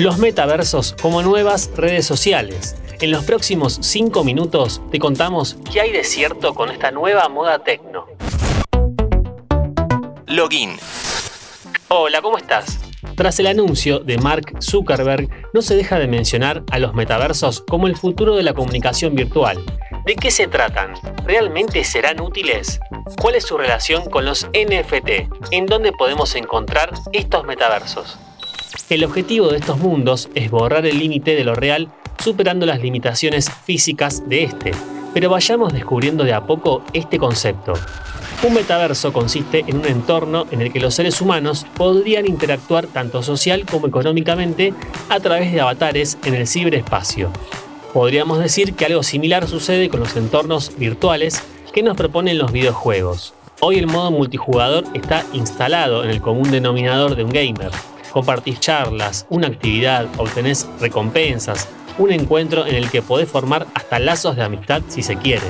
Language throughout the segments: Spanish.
Los metaversos como nuevas redes sociales. En los próximos 5 minutos te contamos qué hay de cierto con esta nueva moda tecno. Login. Hola, ¿cómo estás? Tras el anuncio de Mark Zuckerberg, no se deja de mencionar a los metaversos como el futuro de la comunicación virtual. ¿De qué se tratan? ¿Realmente serán útiles? ¿Cuál es su relación con los NFT? ¿En dónde podemos encontrar estos metaversos? El objetivo de estos mundos es borrar el límite de lo real superando las limitaciones físicas de este. Pero vayamos descubriendo de a poco este concepto. Un metaverso consiste en un entorno en el que los seres humanos podrían interactuar tanto social como económicamente a través de avatares en el ciberespacio. Podríamos decir que algo similar sucede con los entornos virtuales que nos proponen los videojuegos. Hoy el modo multijugador está instalado en el común denominador de un gamer. Compartís charlas, una actividad, obtenés recompensas, un encuentro en el que podés formar hasta lazos de amistad si se quiere.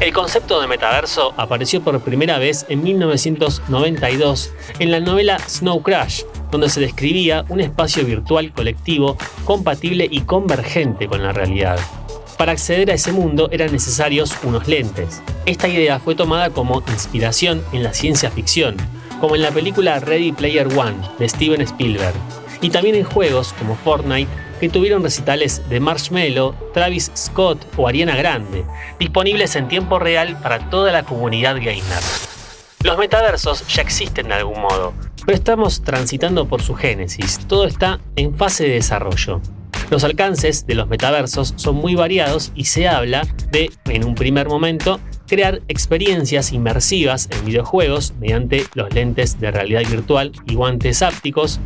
El concepto de metaverso apareció por primera vez en 1992 en la novela Snow Crash, donde se describía un espacio virtual colectivo compatible y convergente con la realidad. Para acceder a ese mundo eran necesarios unos lentes. Esta idea fue tomada como inspiración en la ciencia ficción, como en la película Ready Player One de Steven Spielberg, y también en juegos como Fortnite que tuvieron recitales de Marshmello, Travis Scott o Ariana Grande, disponibles en tiempo real para toda la comunidad gamer. Los metaversos ya existen de algún modo, pero estamos transitando por su génesis, todo está en fase de desarrollo. Los alcances de los metaversos son muy variados y se habla de, en un primer momento, crear experiencias inmersivas en videojuegos mediante los lentes de realidad virtual y guantes ápticos,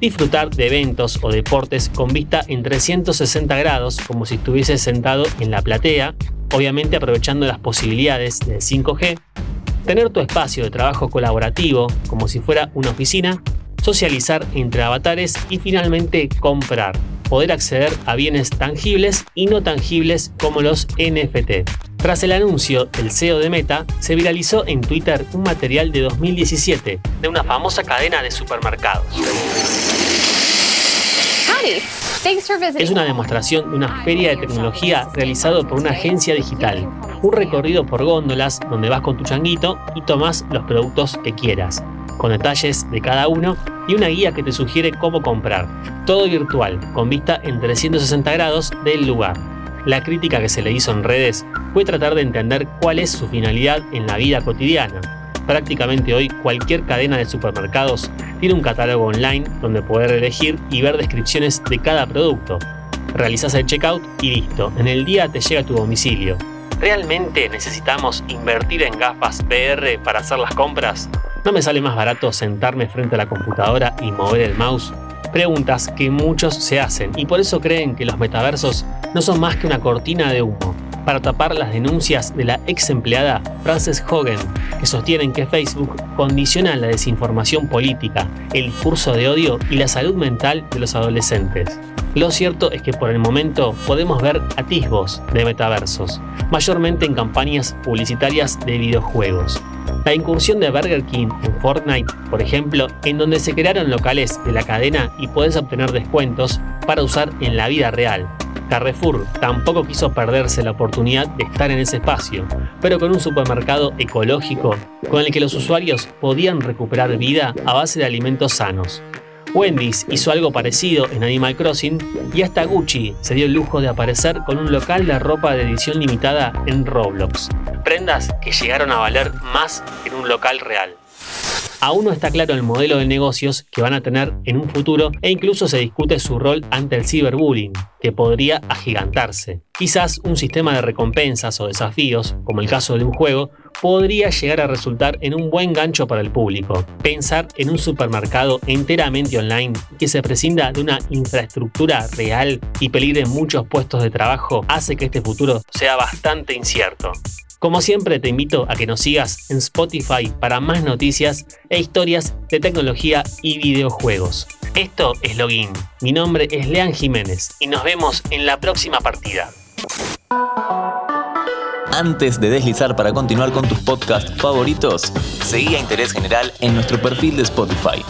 disfrutar de eventos o deportes con vista en 360 grados como si estuviese sentado en la platea, obviamente aprovechando las posibilidades del 5G, tener tu espacio de trabajo colaborativo como si fuera una oficina, socializar entre avatares y finalmente comprar, poder acceder a bienes tangibles y no tangibles como los NFT. Tras el anuncio del CEO de Meta, se viralizó en Twitter un material de 2017 de una famosa cadena de supermercados. Es una demostración de una feria de tecnología realizado por una agencia digital. Un recorrido por góndolas donde vas con tu changuito y tomas los productos que quieras, con detalles de cada uno y una guía que te sugiere cómo comprar. Todo virtual, con vista en 360 grados del lugar. La crítica que se le hizo en redes fue tratar de entender cuál es su finalidad en la vida cotidiana. Prácticamente hoy cualquier cadena de supermercados tiene un catálogo online donde poder elegir y ver descripciones de cada producto. Realizas el checkout y listo, en el día te llega a tu domicilio. ¿Realmente necesitamos invertir en gafas VR para hacer las compras? ¿No me sale más barato sentarme frente a la computadora y mover el mouse? Preguntas que muchos se hacen y por eso creen que los metaversos no son más que una cortina de humo para tapar las denuncias de la ex empleada Frances Hogan, que sostienen que Facebook condiciona la desinformación política, el discurso de odio y la salud mental de los adolescentes. Lo cierto es que por el momento podemos ver atisbos de metaversos, mayormente en campañas publicitarias de videojuegos. La incursión de Burger King en Fortnite, por ejemplo, en donde se crearon locales de la cadena y puedes obtener descuentos para usar en la vida real, Carrefour tampoco quiso perderse la oportunidad de estar en ese espacio, pero con un supermercado ecológico con el que los usuarios podían recuperar vida a base de alimentos sanos. Wendy's hizo algo parecido en Animal Crossing y hasta Gucci se dio el lujo de aparecer con un local de ropa de edición limitada en Roblox. Prendas que llegaron a valer más que en un local real. Aún no está claro el modelo de negocios que van a tener en un futuro e incluso se discute su rol ante el ciberbullying, que podría agigantarse. Quizás un sistema de recompensas o desafíos, como el caso de un juego, podría llegar a resultar en un buen gancho para el público. Pensar en un supermercado enteramente online que se prescinda de una infraestructura real y peligre muchos puestos de trabajo hace que este futuro sea bastante incierto. Como siempre te invito a que nos sigas en Spotify para más noticias e historias de tecnología y videojuegos. Esto es Login. Mi nombre es Lean Jiménez y nos vemos en la próxima partida. Antes de deslizar para continuar con tus podcasts favoritos, seguí a Interés General en nuestro perfil de Spotify.